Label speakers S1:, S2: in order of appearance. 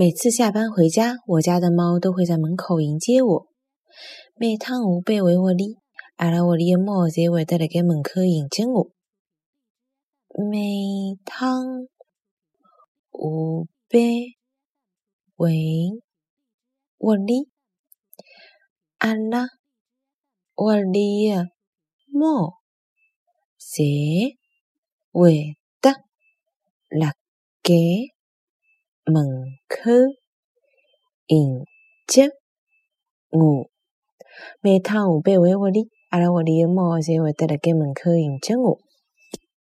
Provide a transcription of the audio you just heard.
S1: 每次下班回家，我家的猫都会在门口迎接我。每趟我背回屋里，阿拉屋里的猫侪会得辣盖门口迎接我。每趟我背回屋里，阿拉屋里的猫侪会得辣盖。门口迎接我。每趟下班回屋里，阿拉屋里的猫侪会得辣盖门口迎接我。